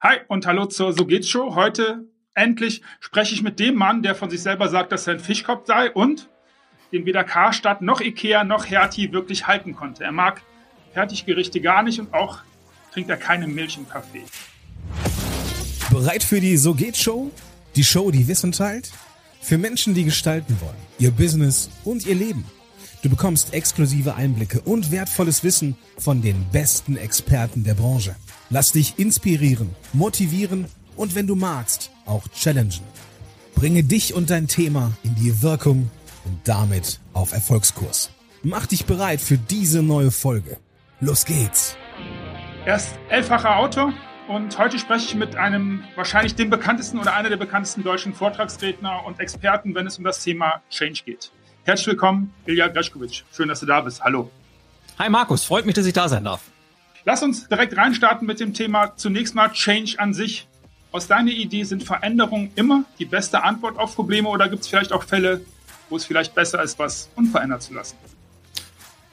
Hi und hallo zur So geht's Show. Heute endlich spreche ich mit dem Mann, der von sich selber sagt, dass er ein Fischkopf sei und den weder Karstadt noch Ikea noch Hertie wirklich halten konnte. Er mag Fertiggerichte gar nicht und auch trinkt er keine Milch im Kaffee. Bereit für die So geht's Show? Die Show, die Wissen teilt? Für Menschen, die gestalten wollen, ihr Business und ihr Leben. Du bekommst exklusive Einblicke und wertvolles Wissen von den besten Experten der Branche. Lass dich inspirieren, motivieren und wenn du magst, auch challengen. Bringe dich und dein Thema in die Wirkung und damit auf Erfolgskurs. Mach dich bereit für diese neue Folge. Los geht's! Er ist elffacher Autor und heute spreche ich mit einem wahrscheinlich dem bekanntesten oder einer der bekanntesten deutschen Vortragsredner und Experten, wenn es um das Thema Change geht. Herzlich willkommen, Ilja Greschkowitsch. Schön, dass du da bist. Hallo. Hi Markus, freut mich, dass ich da sein darf. Lass uns direkt reinstarten mit dem Thema zunächst mal Change an sich. Aus deiner Idee sind Veränderungen immer die beste Antwort auf Probleme oder gibt es vielleicht auch Fälle, wo es vielleicht besser ist, was unverändert zu lassen?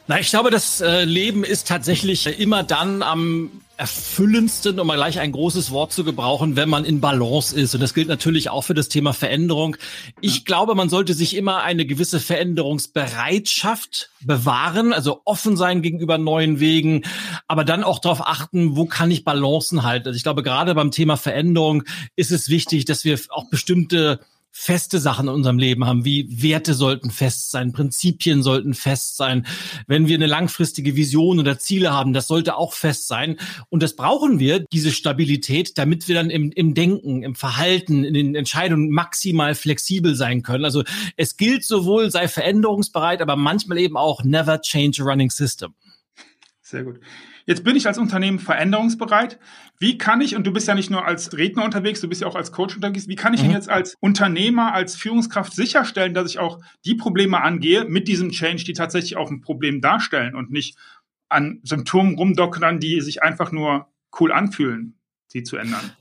Na, ich glaube, das äh, Leben ist tatsächlich immer dann am erfüllendsten, um mal gleich ein großes Wort zu gebrauchen, wenn man in Balance ist. Und das gilt natürlich auch für das Thema Veränderung. Ich glaube, man sollte sich immer eine gewisse Veränderungsbereitschaft bewahren, also offen sein gegenüber neuen Wegen, aber dann auch darauf achten, wo kann ich Balancen halten. Also ich glaube, gerade beim Thema Veränderung ist es wichtig, dass wir auch bestimmte feste Sachen in unserem Leben haben, wie Werte sollten fest sein, Prinzipien sollten fest sein. Wenn wir eine langfristige Vision oder Ziele haben, das sollte auch fest sein. Und das brauchen wir, diese Stabilität, damit wir dann im, im Denken, im Verhalten, in den Entscheidungen maximal flexibel sein können. Also es gilt sowohl, sei veränderungsbereit, aber manchmal eben auch never change a running system. Sehr gut. Jetzt bin ich als Unternehmen veränderungsbereit. Wie kann ich, und du bist ja nicht nur als Redner unterwegs, du bist ja auch als Coach unterwegs, wie kann ich mhm. jetzt als Unternehmer, als Führungskraft sicherstellen, dass ich auch die Probleme angehe mit diesem Change, die tatsächlich auch ein Problem darstellen und nicht an Symptomen rumdockern, die sich einfach nur cool anfühlen, sie zu ändern?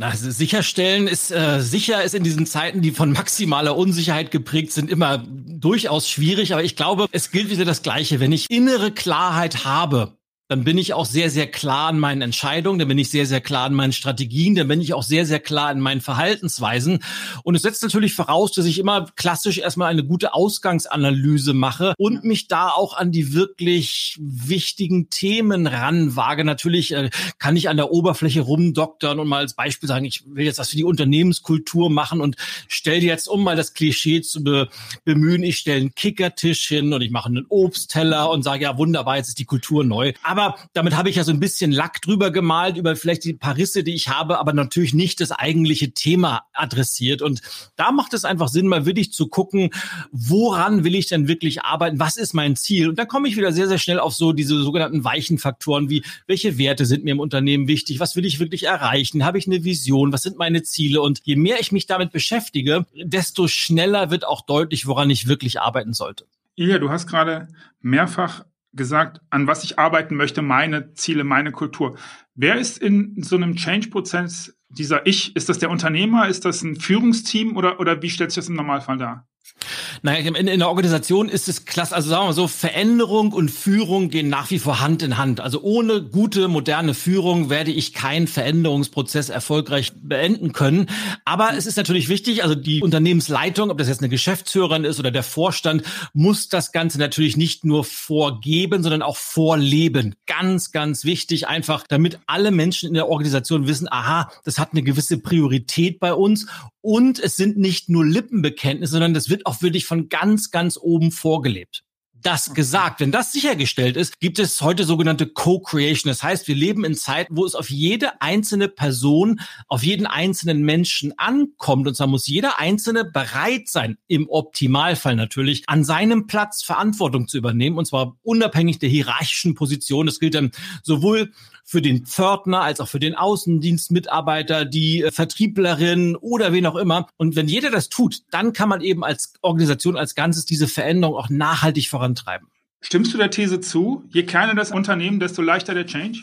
Na, sicherstellen ist äh, sicher ist in diesen Zeiten, die von maximaler Unsicherheit geprägt sind, immer durchaus schwierig. Aber ich glaube, es gilt wieder das Gleiche. Wenn ich innere Klarheit habe, dann bin ich auch sehr, sehr klar in meinen Entscheidungen, dann bin ich sehr, sehr klar in meinen Strategien, dann bin ich auch sehr, sehr klar in meinen Verhaltensweisen. Und es setzt natürlich voraus, dass ich immer klassisch erstmal eine gute Ausgangsanalyse mache und mich da auch an die wirklich wichtigen Themen ranwage. Natürlich äh, kann ich an der Oberfläche rumdoktern und mal als Beispiel sagen, ich will jetzt was für die Unternehmenskultur machen und stell dir jetzt, um mal das Klischee zu be bemühen, ich stelle einen Kickertisch hin und ich mache einen Obstteller und sage, ja wunderbar, jetzt ist die Kultur neu. Aber aber damit habe ich ja so ein bisschen Lack drüber gemalt, über vielleicht die paar Risse, die ich habe, aber natürlich nicht das eigentliche Thema adressiert. Und da macht es einfach Sinn, mal wirklich zu gucken, woran will ich denn wirklich arbeiten? Was ist mein Ziel? Und da komme ich wieder sehr, sehr schnell auf so diese sogenannten weichen Faktoren wie, welche Werte sind mir im Unternehmen wichtig? Was will ich wirklich erreichen? Habe ich eine Vision? Was sind meine Ziele? Und je mehr ich mich damit beschäftige, desto schneller wird auch deutlich, woran ich wirklich arbeiten sollte. Ja, du hast gerade mehrfach gesagt, an was ich arbeiten möchte, meine Ziele, meine Kultur. Wer ist in so einem Change-Prozess dieser Ich? Ist das der Unternehmer? Ist das ein Führungsteam oder, oder wie stellt sich das im Normalfall dar? Naja, in, in der Organisation ist es klasse, also sagen wir mal so, Veränderung und Führung gehen nach wie vor Hand in Hand. Also ohne gute, moderne Führung werde ich keinen Veränderungsprozess erfolgreich beenden können. Aber es ist natürlich wichtig, also die Unternehmensleitung, ob das jetzt eine Geschäftsführerin ist oder der Vorstand, muss das Ganze natürlich nicht nur vorgeben, sondern auch vorleben. Ganz, ganz wichtig, einfach, damit alle Menschen in der Organisation wissen, aha, das hat eine gewisse Priorität bei uns und es sind nicht nur Lippenbekenntnisse, sondern das wird auch wirklich von ganz, ganz oben vorgelebt. Das gesagt, wenn das sichergestellt ist, gibt es heute sogenannte Co-Creation. Das heißt, wir leben in Zeiten, wo es auf jede einzelne Person, auf jeden einzelnen Menschen ankommt. Und zwar muss jeder Einzelne bereit sein, im Optimalfall natürlich, an seinem Platz Verantwortung zu übernehmen. Und zwar unabhängig der hierarchischen Position. Das gilt dann sowohl für den Pförtner als auch für den Außendienstmitarbeiter, die äh, Vertrieblerin oder wen auch immer. Und wenn jeder das tut, dann kann man eben als Organisation als Ganzes diese Veränderung auch nachhaltig vorantreiben. Stimmst du der These zu? Je kleiner das Unternehmen, desto leichter der Change?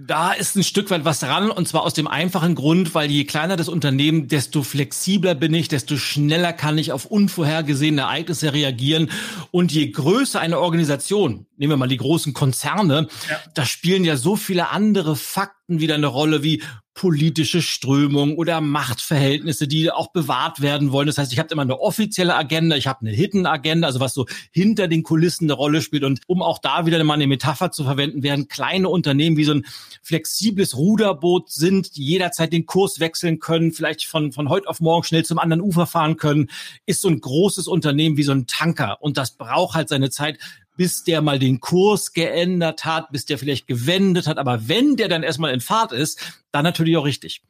Da ist ein Stück weit was dran und zwar aus dem einfachen Grund, weil je kleiner das Unternehmen, desto flexibler bin ich, desto schneller kann ich auf unvorhergesehene Ereignisse reagieren und je größer eine Organisation, nehmen wir mal die großen Konzerne, ja. da spielen ja so viele andere Fakten wieder eine Rolle, wie politische Strömung oder Machtverhältnisse, die auch bewahrt werden wollen. Das heißt, ich habe immer eine offizielle Agenda, ich habe eine Hidden Agenda, also was so hinter den Kulissen eine Rolle spielt. Und um auch da wieder mal eine Metapher zu verwenden, werden kleine Unternehmen wie so ein flexibles Ruderboot sind, die jederzeit den Kurs wechseln können, vielleicht von, von heute auf morgen schnell zum anderen Ufer fahren können, ist so ein großes Unternehmen wie so ein Tanker. Und das braucht halt seine Zeit, bis der mal den Kurs geändert hat, bis der vielleicht gewendet hat. Aber wenn der dann erstmal in Fahrt ist, dann natürlich auch richtig.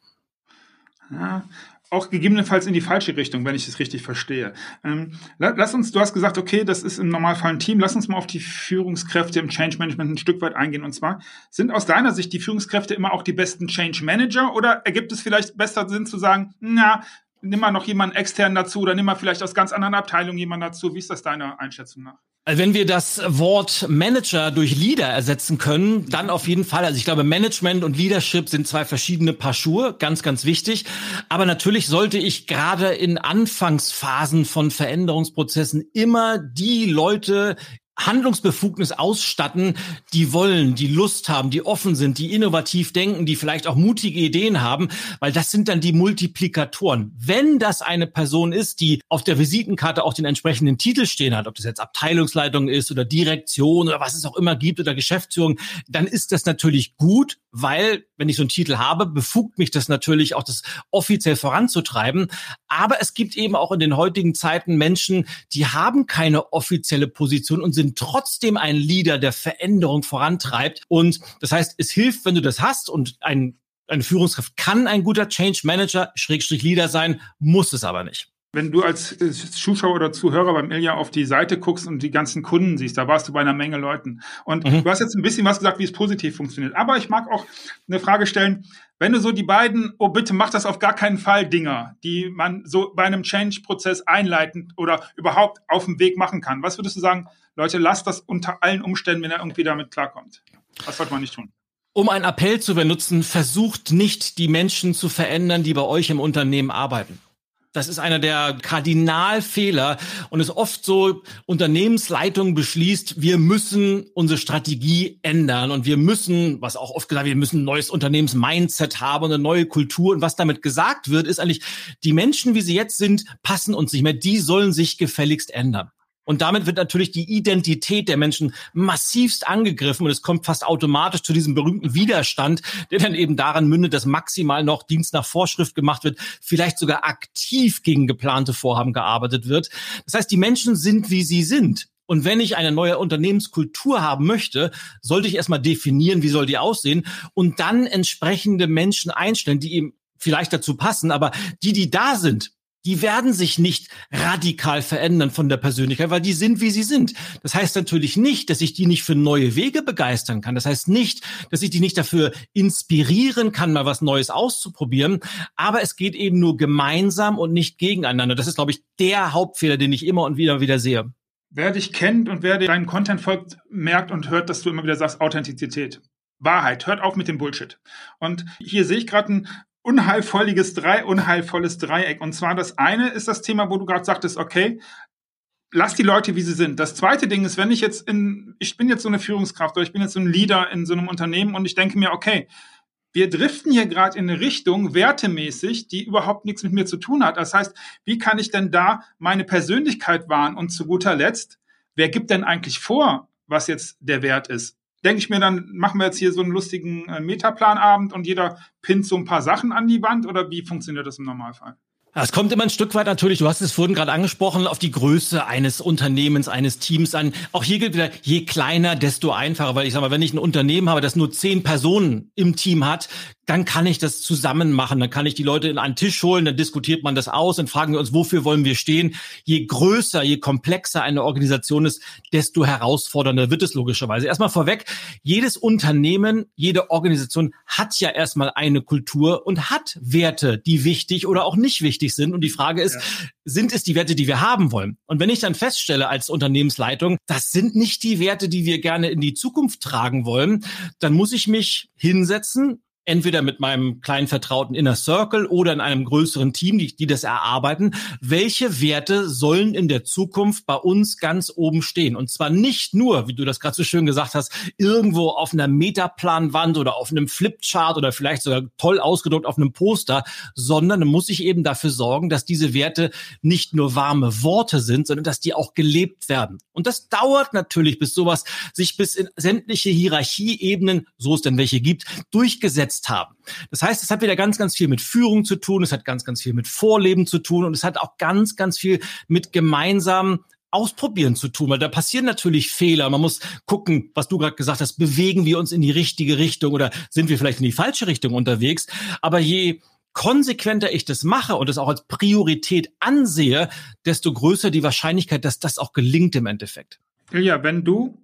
Ja, auch gegebenenfalls in die falsche Richtung, wenn ich es richtig verstehe. Ähm, lass uns, du hast gesagt, okay, das ist im Normalfall ein Team. Lass uns mal auf die Führungskräfte im Change Management ein Stück weit eingehen. Und zwar, sind aus deiner Sicht die Führungskräfte immer auch die besten Change Manager oder ergibt es vielleicht besser Sinn zu sagen, na, nimm mal noch jemanden extern dazu oder nimm mal vielleicht aus ganz anderen Abteilungen jemanden dazu? Wie ist das deiner Einschätzung nach? Also wenn wir das Wort Manager durch Leader ersetzen können, dann auf jeden Fall. Also ich glaube, Management und Leadership sind zwei verschiedene Paar Schuhe, ganz, ganz wichtig. Aber natürlich sollte ich gerade in Anfangsphasen von Veränderungsprozessen immer die Leute Handlungsbefugnis ausstatten, die wollen, die Lust haben, die offen sind, die innovativ denken, die vielleicht auch mutige Ideen haben, weil das sind dann die Multiplikatoren. Wenn das eine Person ist, die auf der Visitenkarte auch den entsprechenden Titel stehen hat, ob das jetzt Abteilungsleitung ist oder Direktion oder was es auch immer gibt oder Geschäftsführung, dann ist das natürlich gut, weil wenn ich so einen Titel habe, befugt mich das natürlich auch, das offiziell voranzutreiben. Aber es gibt eben auch in den heutigen Zeiten Menschen, die haben keine offizielle Position und sind sind trotzdem ein Leader, der Veränderung vorantreibt. Und das heißt, es hilft, wenn du das hast und ein, eine Führungskraft kann ein guter Change Manager, Schrägstrich Leader sein, muss es aber nicht. Wenn du als Zuschauer oder Zuhörer beim Ilja auf die Seite guckst und die ganzen Kunden siehst, da warst du bei einer Menge Leuten. Und mhm. du hast jetzt ein bisschen was gesagt, wie es positiv funktioniert. Aber ich mag auch eine Frage stellen, wenn du so die beiden, oh bitte mach das auf gar keinen Fall Dinger, die man so bei einem Change-Prozess einleitend oder überhaupt auf dem Weg machen kann. Was würdest du sagen, Leute, lasst das unter allen Umständen, wenn er irgendwie damit klarkommt? Was sollte man nicht tun? Um einen Appell zu benutzen, versucht nicht die Menschen zu verändern, die bei euch im Unternehmen arbeiten. Das ist einer der Kardinalfehler und es oft so Unternehmensleitung beschließt, wir müssen unsere Strategie ändern und wir müssen, was auch oft gesagt wird, wir müssen ein neues Unternehmensmindset haben eine neue Kultur und was damit gesagt wird, ist eigentlich, die Menschen, wie sie jetzt sind, passen uns nicht mehr, die sollen sich gefälligst ändern. Und damit wird natürlich die Identität der Menschen massivst angegriffen und es kommt fast automatisch zu diesem berühmten Widerstand, der dann eben daran mündet, dass maximal noch Dienst nach Vorschrift gemacht wird, vielleicht sogar aktiv gegen geplante Vorhaben gearbeitet wird. Das heißt, die Menschen sind, wie sie sind. Und wenn ich eine neue Unternehmenskultur haben möchte, sollte ich erstmal definieren, wie soll die aussehen und dann entsprechende Menschen einstellen, die eben vielleicht dazu passen, aber die, die da sind, die werden sich nicht radikal verändern von der Persönlichkeit, weil die sind, wie sie sind. Das heißt natürlich nicht, dass ich die nicht für neue Wege begeistern kann. Das heißt nicht, dass ich die nicht dafür inspirieren kann, mal was Neues auszuprobieren. Aber es geht eben nur gemeinsam und nicht gegeneinander. Das ist, glaube ich, der Hauptfehler, den ich immer und wieder wieder sehe. Wer dich kennt und wer deinen Content folgt, merkt und hört, dass du immer wieder sagst, Authentizität. Wahrheit, hört auf mit dem Bullshit. Und hier sehe ich gerade ein unheilvolliges Dreieck, unheilvolles Dreieck. Und zwar das eine ist das Thema, wo du gerade sagtest, okay, lass die Leute, wie sie sind. Das zweite Ding ist, wenn ich jetzt in, ich bin jetzt so eine Führungskraft oder ich bin jetzt so ein Leader in so einem Unternehmen und ich denke mir, okay, wir driften hier gerade in eine Richtung, wertemäßig, die überhaupt nichts mit mir zu tun hat. Das heißt, wie kann ich denn da meine Persönlichkeit wahren? Und zu guter Letzt, wer gibt denn eigentlich vor, was jetzt der Wert ist? Denke ich mir, dann machen wir jetzt hier so einen lustigen äh, Metaplanabend und jeder pinnt so ein paar Sachen an die Wand oder wie funktioniert das im Normalfall? Es kommt immer ein Stück weit natürlich, du hast es vorhin gerade angesprochen, auf die Größe eines Unternehmens, eines Teams an. Auch hier gilt wieder, je kleiner, desto einfacher, weil ich sage mal, wenn ich ein Unternehmen habe, das nur zehn Personen im Team hat, dann kann ich das zusammen machen. Dann kann ich die Leute in einen Tisch holen, dann diskutiert man das aus und fragen wir uns, wofür wollen wir stehen. Je größer, je komplexer eine Organisation ist, desto herausfordernder wird es logischerweise. Erstmal vorweg, jedes Unternehmen, jede Organisation hat ja erstmal eine Kultur und hat Werte, die wichtig oder auch nicht wichtig sind. Und die Frage ist, ja. sind es die Werte, die wir haben wollen? Und wenn ich dann feststelle als Unternehmensleitung, das sind nicht die Werte, die wir gerne in die Zukunft tragen wollen, dann muss ich mich hinsetzen, entweder mit meinem kleinen vertrauten Inner Circle oder in einem größeren Team, die, die das erarbeiten, welche Werte sollen in der Zukunft bei uns ganz oben stehen. Und zwar nicht nur, wie du das gerade so schön gesagt hast, irgendwo auf einer Metaplanwand oder auf einem Flipchart oder vielleicht sogar toll ausgedruckt auf einem Poster, sondern muss ich eben dafür sorgen, dass diese Werte nicht nur warme Worte sind, sondern dass die auch gelebt werden. Und das dauert natürlich, bis sowas sich bis in sämtliche Hierarchieebenen, so es denn welche gibt, durchgesetzt haben. Das heißt, es hat wieder ganz, ganz viel mit Führung zu tun, es hat ganz, ganz viel mit Vorleben zu tun und es hat auch ganz, ganz viel mit gemeinsamen Ausprobieren zu tun, weil da passieren natürlich Fehler. Man muss gucken, was du gerade gesagt hast, bewegen wir uns in die richtige Richtung oder sind wir vielleicht in die falsche Richtung unterwegs. Aber je konsequenter ich das mache und es auch als Priorität ansehe, desto größer die Wahrscheinlichkeit, dass das auch gelingt im Endeffekt. Ja, wenn du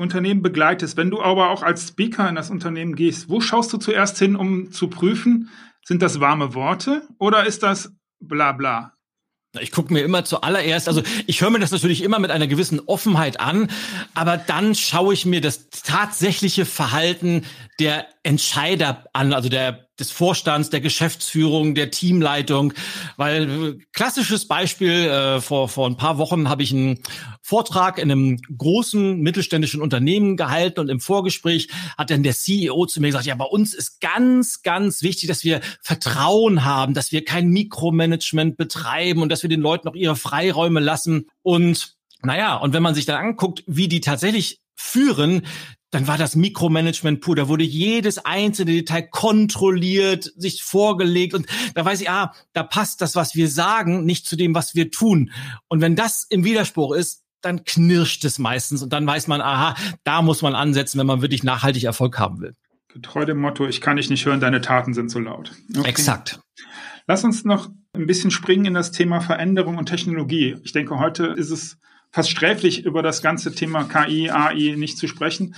Unternehmen begleitest, wenn du aber auch als Speaker in das Unternehmen gehst, wo schaust du zuerst hin, um zu prüfen, sind das warme Worte oder ist das bla bla? Ich gucke mir immer zuallererst, also ich höre mir das natürlich immer mit einer gewissen Offenheit an, aber dann schaue ich mir das tatsächliche Verhalten der Entscheider an, also der des Vorstands, der Geschäftsführung, der Teamleitung, weil äh, klassisches Beispiel äh, vor vor ein paar Wochen habe ich einen Vortrag in einem großen mittelständischen Unternehmen gehalten und im Vorgespräch hat dann der CEO zu mir gesagt, ja, bei uns ist ganz ganz wichtig, dass wir Vertrauen haben, dass wir kein Mikromanagement betreiben und dass wir den Leuten auch ihre Freiräume lassen. Und naja, und wenn man sich dann anguckt, wie die tatsächlich führen, dann war das Mikromanagement pur. Da wurde jedes einzelne Detail kontrolliert, sich vorgelegt und da weiß ich, ah, da passt das, was wir sagen, nicht zu dem, was wir tun. Und wenn das im Widerspruch ist, dann knirscht es meistens und dann weiß man, aha, da muss man ansetzen, wenn man wirklich nachhaltig Erfolg haben will. Getreu dem Motto, ich kann dich nicht hören, deine Taten sind so laut. Okay. Exakt. Lass uns noch ein bisschen springen in das Thema Veränderung und Technologie. Ich denke, heute ist es fast sträflich, über das ganze Thema KI, AI nicht zu sprechen.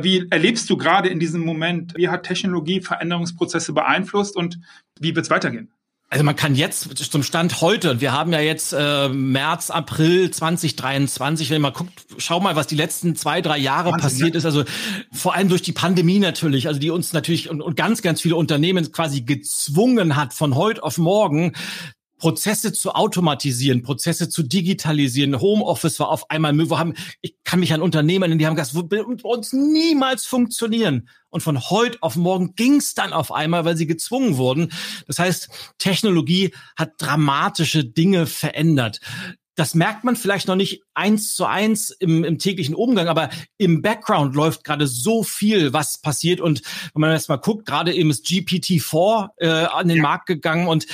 Wie erlebst du gerade in diesem Moment, wie hat Technologie Veränderungsprozesse beeinflusst und wie wird es weitergehen? Also man kann jetzt zum Stand heute, wir haben ja jetzt äh, März, April 2023, wenn man guckt, schau mal, was die letzten zwei, drei Jahre Wahnsinn, passiert ja. ist. Also vor allem durch die Pandemie natürlich, also die uns natürlich und, und ganz, ganz viele Unternehmen quasi gezwungen hat, von heute auf morgen Prozesse zu automatisieren, Prozesse zu digitalisieren. Homeoffice war auf einmal, wir haben, ich kann mich an Unternehmen die haben gesagt, wird bei uns niemals funktionieren. Und von heute auf morgen ging es dann auf einmal, weil sie gezwungen wurden. Das heißt, Technologie hat dramatische Dinge verändert das merkt man vielleicht noch nicht eins zu eins im, im täglichen Umgang, aber im Background läuft gerade so viel, was passiert. Und wenn man jetzt mal guckt, gerade eben ist GPT-4 äh, an den ja. Markt gegangen und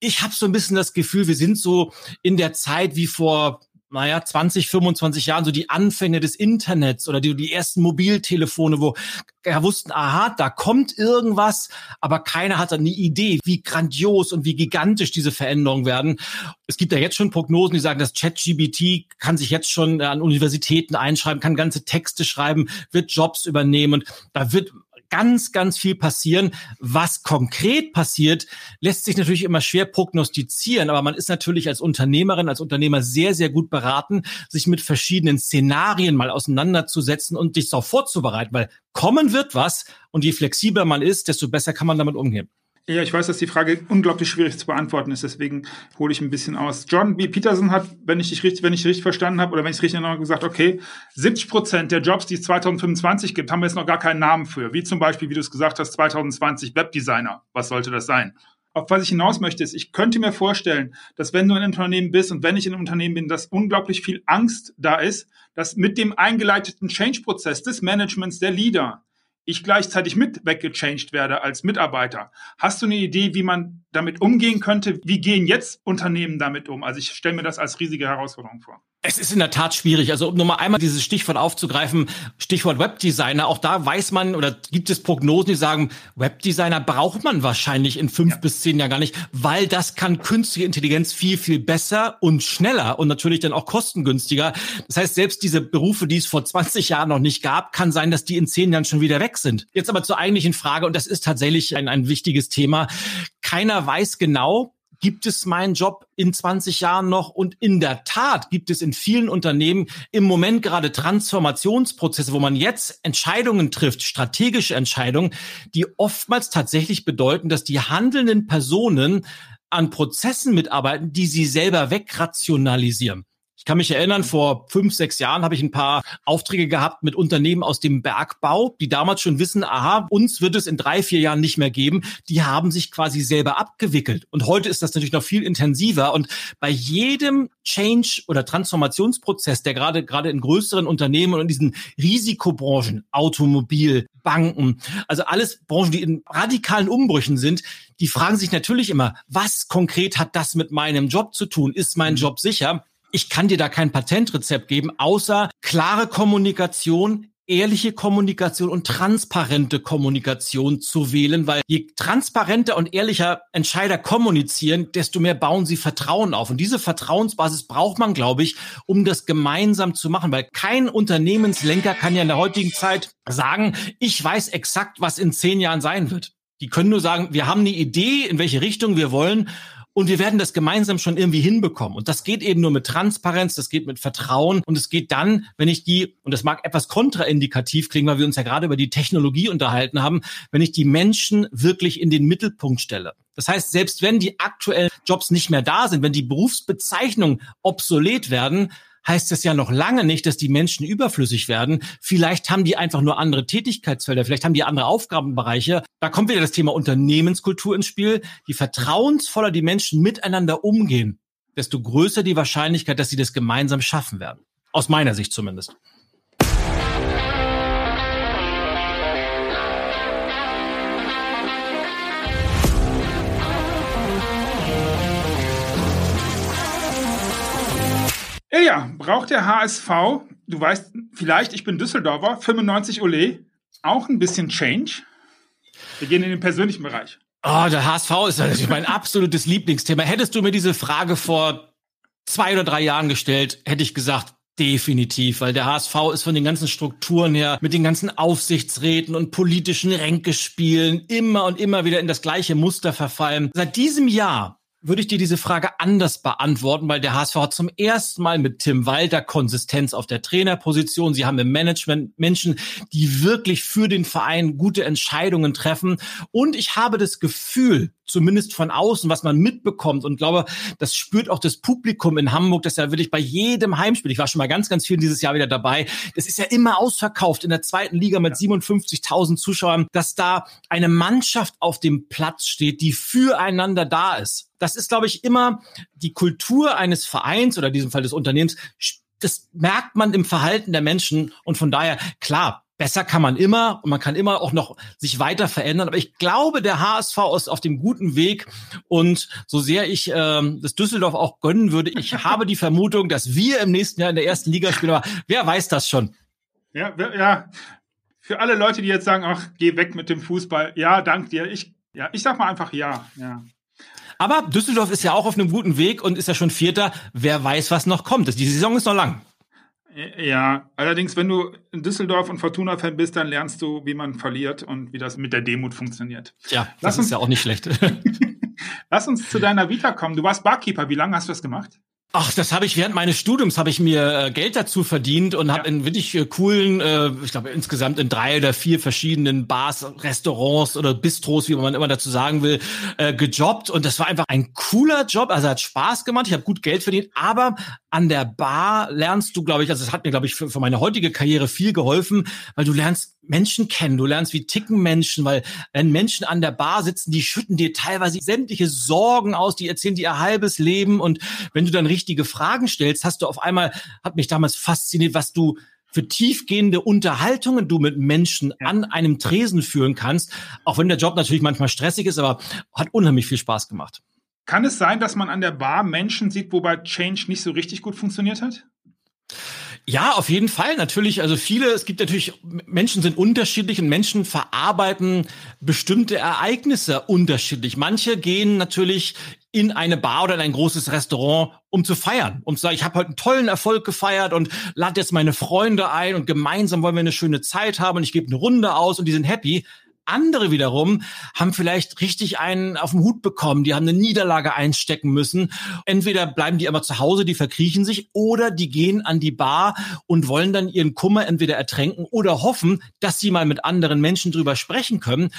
ich habe so ein bisschen das Gefühl, wir sind so in der Zeit wie vor naja, 20, 25 Jahren, so die Anfänge des Internets oder die, die ersten Mobiltelefone, wo wir wussten, aha, da kommt irgendwas, aber keiner hat eine Idee, wie grandios und wie gigantisch diese Veränderungen werden. Es gibt ja jetzt schon Prognosen, die sagen, dass ChatGBT kann sich jetzt schon an Universitäten einschreiben, kann ganze Texte schreiben, wird Jobs übernehmen. Da wird ganz, ganz viel passieren. Was konkret passiert, lässt sich natürlich immer schwer prognostizieren, aber man ist natürlich als Unternehmerin, als Unternehmer sehr, sehr gut beraten, sich mit verschiedenen Szenarien mal auseinanderzusetzen und sich darauf vorzubereiten, weil kommen wird was und je flexibler man ist, desto besser kann man damit umgehen. Ja, ich weiß, dass die Frage unglaublich schwierig zu beantworten ist, deswegen hole ich ein bisschen aus. John B. Peterson hat, wenn ich dich richtig, wenn ich richtig verstanden habe, oder wenn ich es richtig erinnere, gesagt, okay, 70 Prozent der Jobs, die es 2025 gibt, haben wir jetzt noch gar keinen Namen für. Wie zum Beispiel, wie du es gesagt hast, 2020 Webdesigner. Was sollte das sein? Auf was ich hinaus möchte, ist, ich könnte mir vorstellen, dass wenn du in einem Unternehmen bist und wenn ich in einem Unternehmen bin, dass unglaublich viel Angst da ist, dass mit dem eingeleiteten Change-Prozess des Managements der Leader ich gleichzeitig mit weggechanged werde als Mitarbeiter. Hast du eine Idee, wie man damit umgehen könnte? Wie gehen jetzt Unternehmen damit um? Also ich stelle mir das als riesige Herausforderung vor. Es ist in der Tat schwierig. Also um nur mal einmal dieses Stichwort aufzugreifen, Stichwort Webdesigner, auch da weiß man oder gibt es Prognosen, die sagen, Webdesigner braucht man wahrscheinlich in fünf ja. bis zehn Jahren gar nicht, weil das kann künstliche Intelligenz viel, viel besser und schneller und natürlich dann auch kostengünstiger. Das heißt, selbst diese Berufe, die es vor 20 Jahren noch nicht gab, kann sein, dass die in zehn Jahren schon wieder weg sind. Jetzt aber zur eigentlichen Frage, und das ist tatsächlich ein, ein wichtiges Thema. Keiner weiß genau, gibt es meinen Job in 20 Jahren noch? Und in der Tat gibt es in vielen Unternehmen im Moment gerade Transformationsprozesse, wo man jetzt Entscheidungen trifft, strategische Entscheidungen, die oftmals tatsächlich bedeuten, dass die handelnden Personen an Prozessen mitarbeiten, die sie selber wegrationalisieren. Ich kann mich erinnern, vor fünf, sechs Jahren habe ich ein paar Aufträge gehabt mit Unternehmen aus dem Bergbau, die damals schon wissen, aha, uns wird es in drei, vier Jahren nicht mehr geben. Die haben sich quasi selber abgewickelt. Und heute ist das natürlich noch viel intensiver. Und bei jedem Change- oder Transformationsprozess, der gerade, gerade in größeren Unternehmen und in diesen Risikobranchen, Automobil, Banken, also alles Branchen, die in radikalen Umbrüchen sind, die fragen sich natürlich immer, was konkret hat das mit meinem Job zu tun? Ist mein mhm. Job sicher? Ich kann dir da kein Patentrezept geben, außer klare Kommunikation, ehrliche Kommunikation und transparente Kommunikation zu wählen, weil je transparenter und ehrlicher Entscheider kommunizieren, desto mehr bauen sie Vertrauen auf. Und diese Vertrauensbasis braucht man, glaube ich, um das gemeinsam zu machen, weil kein Unternehmenslenker kann ja in der heutigen Zeit sagen, ich weiß exakt, was in zehn Jahren sein wird. Die können nur sagen, wir haben eine Idee, in welche Richtung wir wollen und wir werden das gemeinsam schon irgendwie hinbekommen. Und das geht eben nur mit Transparenz, das geht mit Vertrauen und es geht dann, wenn ich die, und das mag etwas kontraindikativ klingen, weil wir uns ja gerade über die Technologie unterhalten haben, wenn ich die Menschen wirklich in den Mittelpunkt stelle. Das heißt, selbst wenn die aktuellen Jobs nicht mehr da sind, wenn die Berufsbezeichnungen obsolet werden, heißt das ja noch lange nicht, dass die Menschen überflüssig werden. Vielleicht haben die einfach nur andere Tätigkeitsfelder, vielleicht haben die andere Aufgabenbereiche. Da kommt wieder das Thema Unternehmenskultur ins Spiel. Je vertrauensvoller die Menschen miteinander umgehen, desto größer die Wahrscheinlichkeit, dass sie das gemeinsam schaffen werden. Aus meiner Sicht zumindest. Ilja, braucht der HSV, du weißt, vielleicht, ich bin Düsseldorfer, 95 Ole, auch ein bisschen Change? Wir gehen in den persönlichen Bereich. Oh, der HSV ist natürlich mein absolutes Lieblingsthema. Hättest du mir diese Frage vor zwei oder drei Jahren gestellt, hätte ich gesagt, Definitiv, weil der HSV ist von den ganzen Strukturen her mit den ganzen Aufsichtsräten und politischen Ränkespielen immer und immer wieder in das gleiche Muster verfallen. Seit diesem Jahr würde ich dir diese Frage anders beantworten, weil der HSV hat zum ersten Mal mit Tim Walter Konsistenz auf der Trainerposition. Sie haben im Management Menschen, die wirklich für den Verein gute Entscheidungen treffen. Und ich habe das Gefühl, zumindest von außen, was man mitbekommt. Und glaube, das spürt auch das Publikum in Hamburg, das ja wirklich bei jedem Heimspiel, ich war schon mal ganz, ganz viel dieses Jahr wieder dabei, das ist ja immer ausverkauft in der zweiten Liga mit 57.000 Zuschauern, dass da eine Mannschaft auf dem Platz steht, die füreinander da ist. Das ist, glaube ich, immer die Kultur eines Vereins oder in diesem Fall des Unternehmens. Das merkt man im Verhalten der Menschen. Und von daher, klar, besser kann man immer und man kann immer auch noch sich weiter verändern. Aber ich glaube, der HSV ist auf dem guten Weg und so sehr ich ähm, das Düsseldorf auch gönnen würde, ich habe die Vermutung, dass wir im nächsten Jahr in der ersten Liga spielen. Aber wer weiß das schon? Ja, ja. Für alle Leute, die jetzt sagen, ach, geh weg mit dem Fußball. Ja, dank dir. Ich, ja, ich sag mal einfach ja. Ja. Aber Düsseldorf ist ja auch auf einem guten Weg und ist ja schon Vierter. Wer weiß, was noch kommt. Die Saison ist noch lang. Ja, allerdings, wenn du in Düsseldorf und Fortuna-Fan bist, dann lernst du, wie man verliert und wie das mit der Demut funktioniert. Ja, das Lass ist uns, ja auch nicht schlecht. Lass uns zu deiner Vita kommen. Du warst Barkeeper. Wie lange hast du das gemacht? Ach, das habe ich während meines Studiums habe ich mir äh, Geld dazu verdient und habe in wirklich äh, coolen, äh, ich glaube insgesamt in drei oder vier verschiedenen Bars, Restaurants oder Bistros, wie man immer dazu sagen will, äh, gejobbt. Und das war einfach ein cooler Job. Also hat Spaß gemacht, ich habe gut Geld verdient, aber an der Bar lernst du, glaube ich, also es hat mir, glaube ich, für, für meine heutige Karriere viel geholfen, weil du lernst Menschen kennen, du lernst, wie ticken Menschen, weil wenn Menschen an der Bar sitzen, die schütten dir teilweise sämtliche Sorgen aus, die erzählen dir ihr halbes Leben und wenn du dann richtige Fragen stellst, hast du auf einmal, hat mich damals fasziniert, was du für tiefgehende Unterhaltungen du mit Menschen an einem Tresen führen kannst, auch wenn der Job natürlich manchmal stressig ist, aber hat unheimlich viel Spaß gemacht. Kann es sein, dass man an der Bar Menschen sieht, wobei Change nicht so richtig gut funktioniert hat? Ja, auf jeden Fall. Natürlich, also viele, es gibt natürlich, Menschen sind unterschiedlich und Menschen verarbeiten bestimmte Ereignisse unterschiedlich. Manche gehen natürlich in eine Bar oder in ein großes Restaurant, um zu feiern, um zu sagen, ich habe heute einen tollen Erfolg gefeiert und lade jetzt meine Freunde ein und gemeinsam wollen wir eine schöne Zeit haben und ich gebe eine Runde aus und die sind happy. Andere wiederum haben vielleicht richtig einen auf den Hut bekommen, die haben eine Niederlage einstecken müssen. Entweder bleiben die immer zu Hause, die verkriechen sich, oder die gehen an die Bar und wollen dann ihren Kummer entweder ertränken oder hoffen, dass sie mal mit anderen Menschen drüber sprechen können.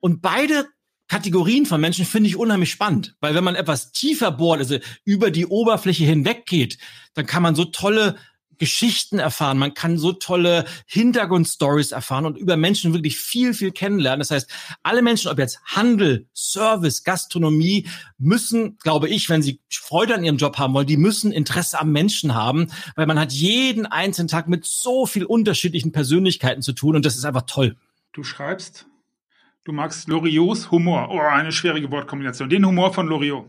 Und beide Kategorien von Menschen finde ich unheimlich spannend, weil wenn man etwas tiefer bohrt, also über die Oberfläche hinweg geht, dann kann man so tolle Geschichten erfahren, man kann so tolle Hintergrundstories erfahren und über Menschen wirklich viel, viel kennenlernen. Das heißt, alle Menschen, ob jetzt Handel, Service, Gastronomie, müssen, glaube ich, wenn sie Freude an ihrem Job haben wollen, die müssen Interesse am Menschen haben, weil man hat jeden einzelnen Tag mit so viel unterschiedlichen Persönlichkeiten zu tun und das ist einfach toll. Du schreibst, du magst Loriots Humor. Oh, eine schwierige Wortkombination. Den Humor von Loriot.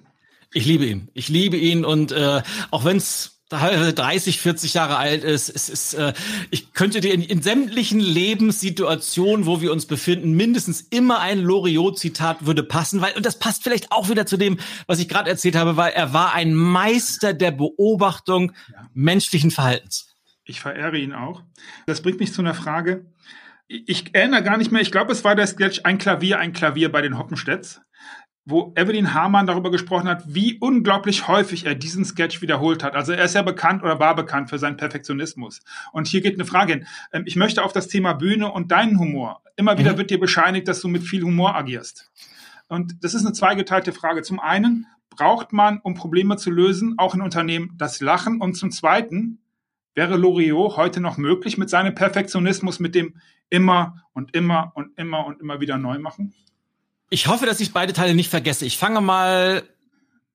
Ich liebe ihn. Ich liebe ihn und äh, auch wenn es 30, 40 Jahre alt ist. Es ist, äh, ich könnte dir in, in sämtlichen Lebenssituationen, wo wir uns befinden, mindestens immer ein Loriot-Zitat würde passen, weil, und das passt vielleicht auch wieder zu dem, was ich gerade erzählt habe, weil er war ein Meister der Beobachtung ja. menschlichen Verhaltens. Ich verehre ihn auch. Das bringt mich zu einer Frage. Ich erinnere gar nicht mehr, ich glaube, es war der Sketch Ein Klavier, ein Klavier bei den Hoppenstedts wo Evelyn Hamann darüber gesprochen hat, wie unglaublich häufig er diesen Sketch wiederholt hat. Also er ist ja bekannt oder war bekannt für seinen Perfektionismus. Und hier geht eine Frage hin. Ähm, ich möchte auf das Thema Bühne und deinen Humor. Immer wieder mhm. wird dir bescheinigt, dass du mit viel Humor agierst. Und das ist eine zweigeteilte Frage. Zum einen braucht man, um Probleme zu lösen, auch in Unternehmen das Lachen. Und zum zweiten wäre Loriot heute noch möglich mit seinem Perfektionismus, mit dem immer und immer und immer und immer wieder neu machen? Ich hoffe, dass ich beide Teile nicht vergesse. Ich fange mal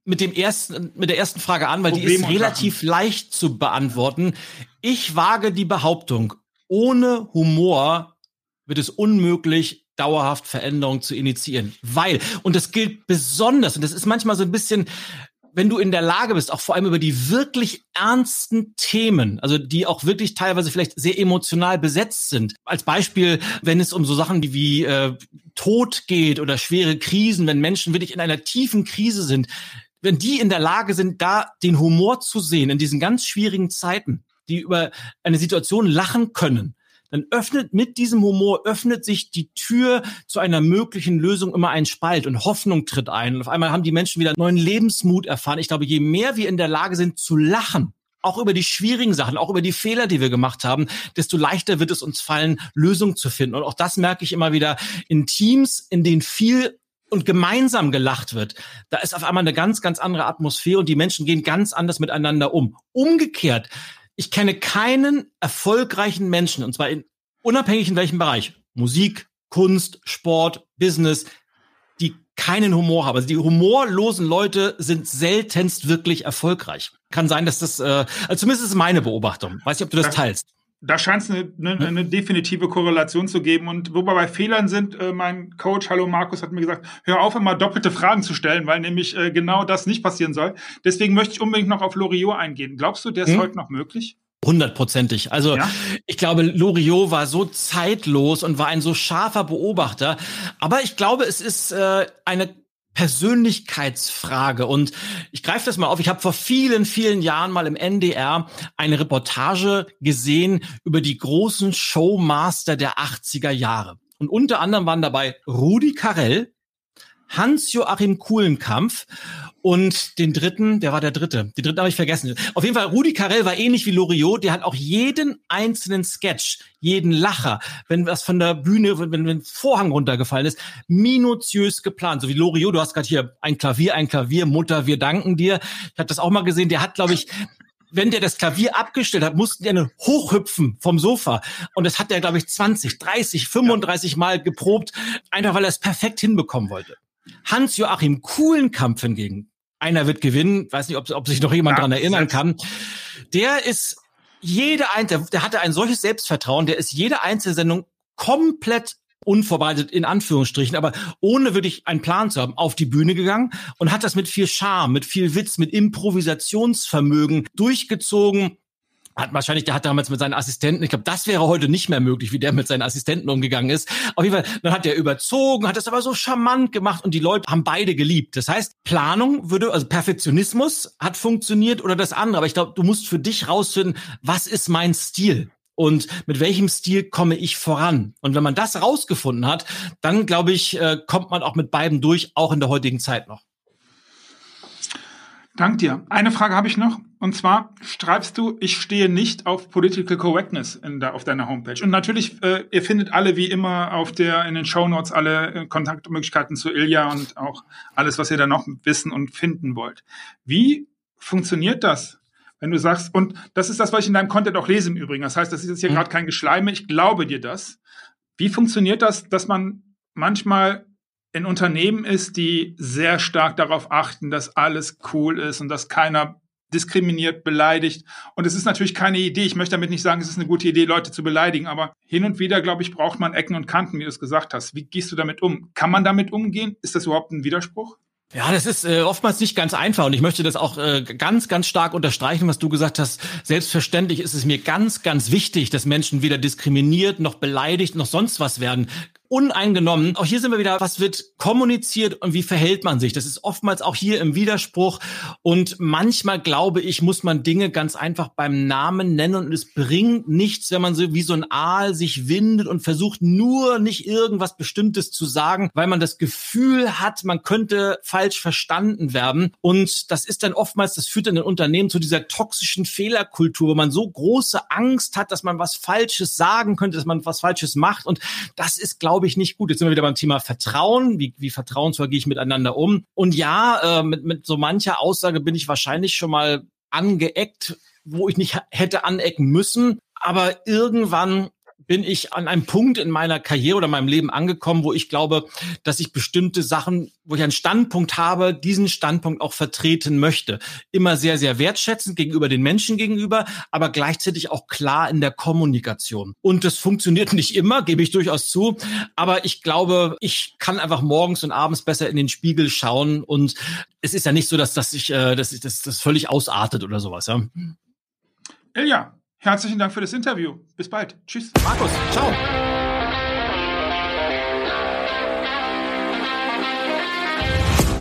mit dem ersten, mit der ersten Frage an, weil Problem die ist relativ leicht zu beantworten. Ich wage die Behauptung, ohne Humor wird es unmöglich, dauerhaft Veränderungen zu initiieren. Weil, und das gilt besonders, und das ist manchmal so ein bisschen wenn du in der Lage bist, auch vor allem über die wirklich ernsten Themen, also die auch wirklich teilweise vielleicht sehr emotional besetzt sind. Als Beispiel, wenn es um so Sachen wie, wie äh, Tod geht oder schwere Krisen, wenn Menschen wirklich in einer tiefen Krise sind, wenn die in der Lage sind, da den Humor zu sehen in diesen ganz schwierigen Zeiten, die über eine Situation lachen können, dann öffnet mit diesem Humor, öffnet sich die Tür zu einer möglichen Lösung immer ein Spalt und Hoffnung tritt ein. Und auf einmal haben die Menschen wieder neuen Lebensmut erfahren. Ich glaube, je mehr wir in der Lage sind zu lachen, auch über die schwierigen Sachen, auch über die Fehler, die wir gemacht haben, desto leichter wird es uns fallen, Lösungen zu finden. Und auch das merke ich immer wieder in Teams, in denen viel und gemeinsam gelacht wird, da ist auf einmal eine ganz, ganz andere Atmosphäre und die Menschen gehen ganz anders miteinander um. Umgekehrt, ich kenne keinen erfolgreichen Menschen, und zwar in, unabhängig in welchem Bereich, Musik, Kunst, Sport, Business, die keinen Humor haben. Also die humorlosen Leute sind seltenst wirklich erfolgreich. Kann sein, dass das, äh, also zumindest ist meine Beobachtung. Weiß nicht, ob du das teilst da scheint es eine, eine, eine, definitive Korrelation zu geben. Und wo wir bei Fehlern sind, äh, mein Coach, hallo Markus, hat mir gesagt, hör auf, immer doppelte Fragen zu stellen, weil nämlich äh, genau das nicht passieren soll. Deswegen möchte ich unbedingt noch auf Loriot eingehen. Glaubst du, der ist hm? heute noch möglich? Hundertprozentig. Also ja? ich glaube, Loriot war so zeitlos und war ein so scharfer Beobachter. Aber ich glaube, es ist äh, eine Persönlichkeitsfrage. Und ich greife das mal auf. Ich habe vor vielen, vielen Jahren mal im NDR eine Reportage gesehen über die großen Showmaster der 80er Jahre. Und unter anderem waren dabei Rudi Carell, Hans-Joachim Kuhlenkampf und den dritten, der war der dritte. Den dritten habe ich vergessen. Auf jeden Fall, Rudi Carell war ähnlich wie Loriot. Der hat auch jeden einzelnen Sketch, jeden Lacher, wenn was von der Bühne, wenn, wenn ein Vorhang runtergefallen ist, minutiös geplant. So wie Loriot, du hast gerade hier ein Klavier, ein Klavier, Mutter, wir danken dir. Ich habe das auch mal gesehen. Der hat, glaube ich, wenn der das Klavier abgestellt hat, mussten die einen hochhüpfen vom Sofa. Und das hat er, glaube ich, 20, 30, 35 ja. Mal geprobt, einfach weil er es perfekt hinbekommen wollte. Hans-Joachim Kuhlenkampf hingegen, einer wird gewinnen, weiß nicht, ob, ob sich noch jemand ja, dran erinnern kann. Der ist jede einzelne, der hatte ein solches Selbstvertrauen, der ist jede einzelne Sendung komplett unvorbereitet in Anführungsstrichen, aber ohne wirklich einen Plan zu haben, auf die Bühne gegangen und hat das mit viel Charme, mit viel Witz, mit Improvisationsvermögen durchgezogen hat wahrscheinlich, der hat damals mit seinen Assistenten, ich glaube, das wäre heute nicht mehr möglich, wie der mit seinen Assistenten umgegangen ist. Auf jeden Fall, dann hat er überzogen, hat das aber so charmant gemacht und die Leute haben beide geliebt. Das heißt, Planung würde, also Perfektionismus hat funktioniert oder das andere. Aber ich glaube, du musst für dich rausfinden, was ist mein Stil? und mit welchem Stil komme ich voran. Und wenn man das rausgefunden hat, dann glaube ich, äh, kommt man auch mit beiden durch, auch in der heutigen Zeit noch. Dank dir. Eine Frage habe ich noch. Und zwar schreibst du, ich stehe nicht auf Political Correctness in der, auf deiner Homepage. Und natürlich, äh, ihr findet alle wie immer auf der, in den Show Notes alle äh, Kontaktmöglichkeiten zu Ilja und auch alles, was ihr da noch wissen und finden wollt. Wie funktioniert das? Wenn du sagst, und das ist das, was ich in deinem Content auch lese im Übrigen. Das heißt, das ist jetzt hier mhm. gerade kein Geschleime. Ich glaube dir das. Wie funktioniert das, dass man manchmal in Unternehmen ist, die sehr stark darauf achten, dass alles cool ist und dass keiner diskriminiert, beleidigt. Und es ist natürlich keine Idee. Ich möchte damit nicht sagen, es ist eine gute Idee, Leute zu beleidigen, aber hin und wieder, glaube ich, braucht man Ecken und Kanten, wie du es gesagt hast. Wie gehst du damit um? Kann man damit umgehen? Ist das überhaupt ein Widerspruch? Ja, das ist äh, oftmals nicht ganz einfach und ich möchte das auch äh, ganz, ganz stark unterstreichen, was du gesagt hast. Selbstverständlich ist es mir ganz, ganz wichtig, dass Menschen weder diskriminiert noch beleidigt noch sonst was werden uneingenommen. Auch hier sind wir wieder, was wird kommuniziert und wie verhält man sich? Das ist oftmals auch hier im Widerspruch. Und manchmal, glaube ich, muss man Dinge ganz einfach beim Namen nennen und es bringt nichts, wenn man so wie so ein Aal sich windet und versucht nur nicht irgendwas Bestimmtes zu sagen, weil man das Gefühl hat, man könnte falsch verstanden werden. Und das ist dann oftmals, das führt dann in Unternehmen zu dieser toxischen Fehlerkultur, wo man so große Angst hat, dass man was Falsches sagen könnte, dass man was Falsches macht. Und das ist, glaube glaube ich, nicht gut. Jetzt sind wir wieder beim Thema Vertrauen. Wie, wie vertrauensvoll gehe ich miteinander um? Und ja, äh, mit, mit so mancher Aussage bin ich wahrscheinlich schon mal angeeckt, wo ich nicht hätte anecken müssen. Aber irgendwann bin ich an einem Punkt in meiner Karriere oder meinem Leben angekommen, wo ich glaube, dass ich bestimmte Sachen, wo ich einen Standpunkt habe, diesen Standpunkt auch vertreten möchte. Immer sehr, sehr wertschätzend gegenüber den Menschen gegenüber, aber gleichzeitig auch klar in der Kommunikation. Und das funktioniert nicht immer, gebe ich durchaus zu. Aber ich glaube, ich kann einfach morgens und abends besser in den Spiegel schauen. Und es ist ja nicht so, dass, dass ich, äh, dass ich das, das völlig ausartet oder sowas. Ja. Ja, Herzlichen Dank für das Interview. Bis bald. Tschüss. Markus, ciao.